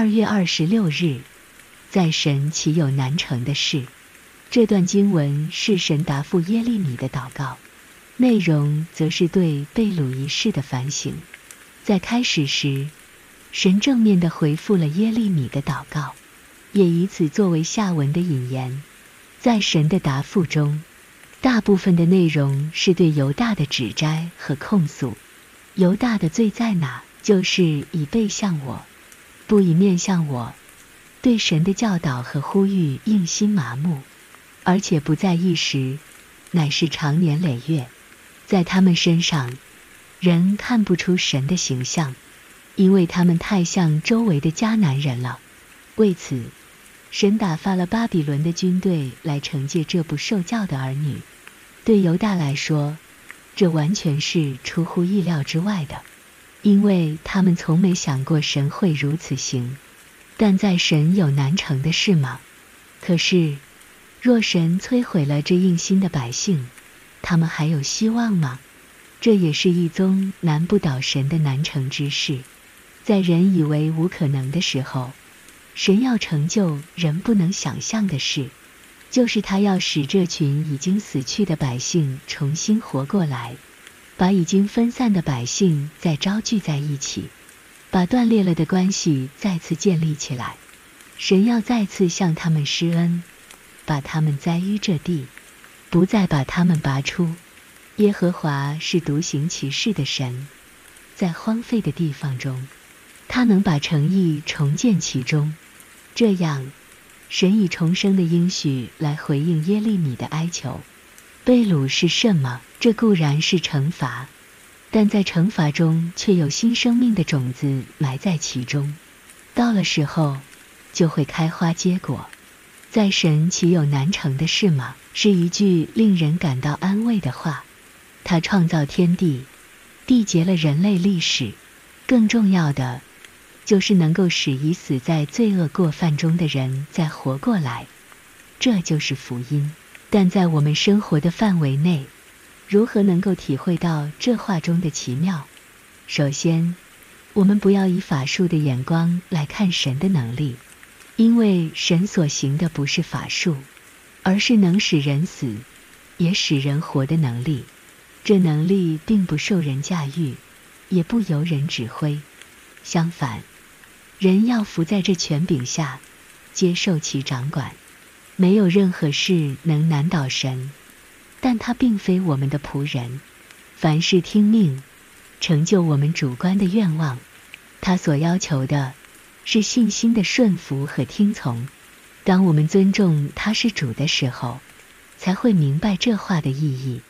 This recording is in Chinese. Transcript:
二月二十六日，在神岂有难成的事？这段经文是神答复耶利米的祷告，内容则是对被掳一事的反省。在开始时，神正面地回复了耶利米的祷告，也以此作为下文的引言。在神的答复中，大部分的内容是对犹大的指摘和控诉。犹大的罪在哪？就是以背向我，不以面向我。对神的教导和呼吁硬心麻木，而且不在一时，乃是长年累月。在他们身上，人看不出神的形象，因为他们太像周围的迦南人了。为此，神打发了巴比伦的军队来惩戒这不受教的儿女。对犹大来说，这完全是出乎意料之外的，因为他们从没想过神会如此行。但在神有难成的事吗？可是，若神摧毁了这硬心的百姓，他们还有希望吗？这也是一宗难不倒神的难成之事。在人以为无可能的时候，神要成就人不能想象的事，就是他要使这群已经死去的百姓重新活过来，把已经分散的百姓再招聚在一起，把断裂了的关系再次建立起来。神要再次向他们施恩，把他们栽于这地，不再把他们拔出。耶和华是独行其事的神，在荒废的地方中，他能把诚意重建其中，这样，神以重生的应许来回应耶利米的哀求。被掳是什么？这固然是惩罚，但在惩罚中却有新生命的种子埋在其中，到了时候就会开花结果。在神岂有难成的事吗？是一句令人感到安慰的话。他创造天地，缔结了人类历史，更重要的。就是能够使已死在罪恶过犯中的人再活过来，这就是福音。但在我们生活的范围内，如何能够体会到这话中的奇妙？首先，我们不要以法术的眼光来看神的能力，因为神所行的不是法术，而是能使人死，也使人活的能力。这能力并不受人驾驭，也不由人指挥，相反。人要伏在这权柄下，接受其掌管，没有任何事能难倒神。但他并非我们的仆人，凡事听命，成就我们主观的愿望。他所要求的，是信心的顺服和听从。当我们尊重他是主的时候，才会明白这话的意义。